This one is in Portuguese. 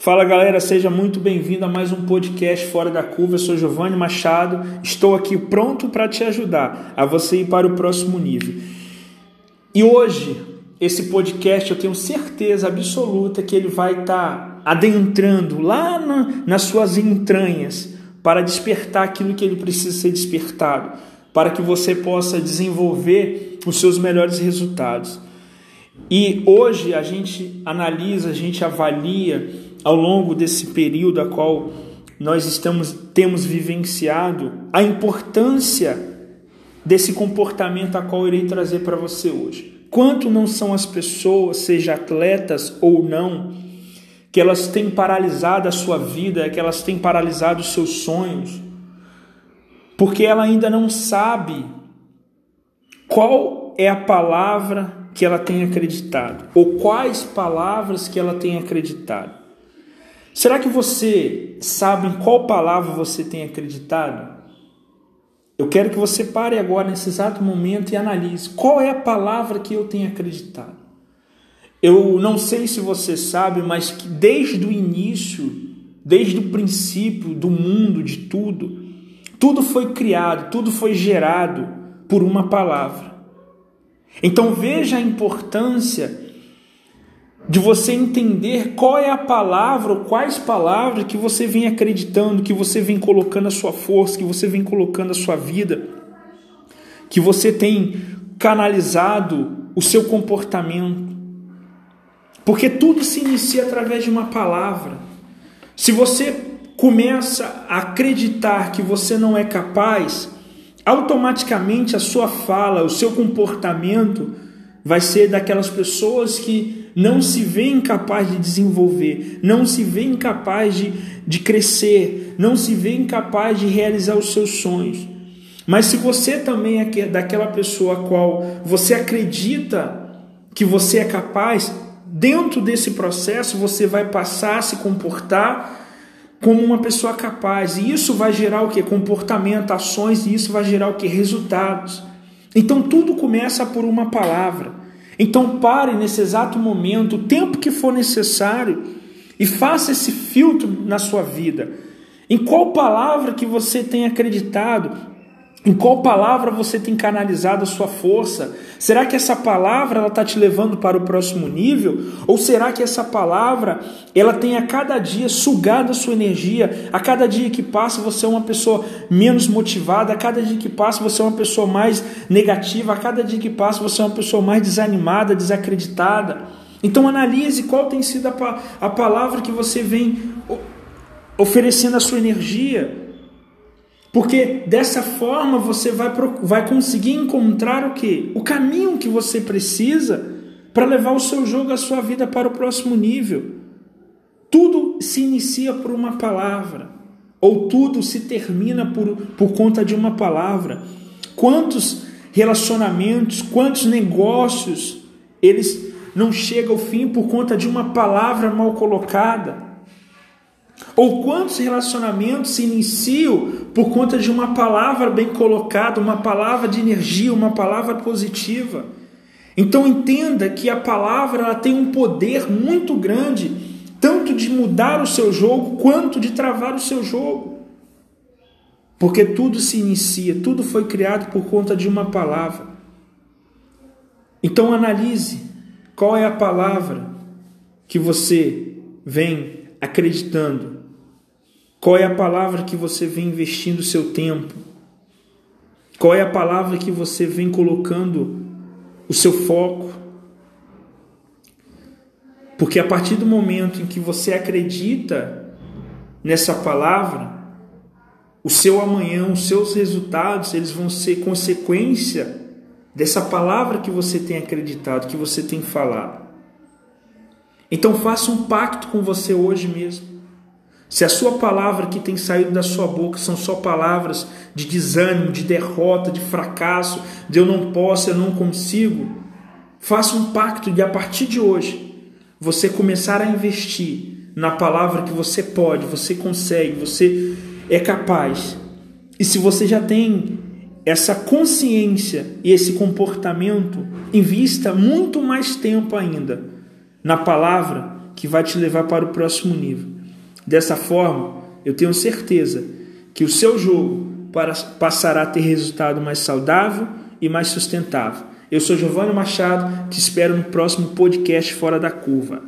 Fala galera, seja muito bem-vindo a mais um podcast Fora da Curva. Eu sou Giovanni Machado, estou aqui pronto para te ajudar a você ir para o próximo nível. E hoje, esse podcast eu tenho certeza absoluta que ele vai estar tá adentrando lá na, nas suas entranhas para despertar aquilo que ele precisa ser despertado, para que você possa desenvolver os seus melhores resultados. E hoje a gente analisa, a gente avalia ao longo desse período a qual nós estamos temos vivenciado a importância desse comportamento a qual irei trazer para você hoje. Quanto não são as pessoas, seja atletas ou não, que elas têm paralisado a sua vida, que elas têm paralisado os seus sonhos, porque ela ainda não sabe qual é a palavra que ela tem acreditado, ou quais palavras que ela tem acreditado. Será que você sabe em qual palavra você tem acreditado? Eu quero que você pare agora nesse exato momento e analise qual é a palavra que eu tenho acreditado. Eu não sei se você sabe, mas desde o início, desde o princípio do mundo, de tudo, tudo foi criado, tudo foi gerado por uma palavra. Então veja a importância de você entender qual é a palavra ou quais palavras que você vem acreditando, que você vem colocando a sua força, que você vem colocando a sua vida, que você tem canalizado o seu comportamento. Porque tudo se inicia através de uma palavra. Se você começa a acreditar que você não é capaz, automaticamente a sua fala, o seu comportamento vai ser daquelas pessoas que não se vê incapaz de desenvolver, não se vê incapaz de, de crescer, não se vê incapaz de realizar os seus sonhos. Mas se você também é daquela pessoa a qual você acredita que você é capaz, dentro desse processo você vai passar a se comportar como uma pessoa capaz. E isso vai gerar o que? Comportamento, ações, e isso vai gerar o que? Resultados. Então tudo começa por uma palavra. Então pare nesse exato momento, o tempo que for necessário, e faça esse filtro na sua vida. Em qual palavra que você tem acreditado? Em qual palavra você tem canalizado a sua força? Será que essa palavra ela está te levando para o próximo nível? Ou será que essa palavra ela tem a cada dia sugado a sua energia? A cada dia que passa você é uma pessoa menos motivada, a cada dia que passa você é uma pessoa mais negativa, a cada dia que passa você é uma pessoa mais desanimada, desacreditada. Então analise qual tem sido a, a palavra que você vem oferecendo a sua energia. Porque dessa forma você vai, vai conseguir encontrar o que? O caminho que você precisa para levar o seu jogo, a sua vida para o próximo nível. Tudo se inicia por uma palavra, ou tudo se termina por, por conta de uma palavra. Quantos relacionamentos, quantos negócios, eles não chegam ao fim por conta de uma palavra mal colocada? Ou quantos relacionamentos se iniciam por conta de uma palavra bem colocada, uma palavra de energia, uma palavra positiva? Então entenda que a palavra ela tem um poder muito grande, tanto de mudar o seu jogo quanto de travar o seu jogo. Porque tudo se inicia, tudo foi criado por conta de uma palavra. Então analise qual é a palavra que você vem acreditando? Qual é a palavra que você vem investindo seu tempo? Qual é a palavra que você vem colocando o seu foco? Porque a partir do momento em que você acredita nessa palavra, o seu amanhã, os seus resultados, eles vão ser consequência dessa palavra que você tem acreditado, que você tem falado. Então faça um pacto com você hoje mesmo. Se a sua palavra que tem saído da sua boca são só palavras de desânimo, de derrota, de fracasso, de eu não posso, eu não consigo, faça um pacto de a partir de hoje você começar a investir na palavra que você pode, você consegue, você é capaz. E se você já tem essa consciência e esse comportamento, invista muito mais tempo ainda na palavra que vai te levar para o próximo nível. Dessa forma, eu tenho certeza que o seu jogo passará a ter resultado mais saudável e mais sustentável. Eu sou Giovanni Machado, te espero no próximo podcast Fora da Curva.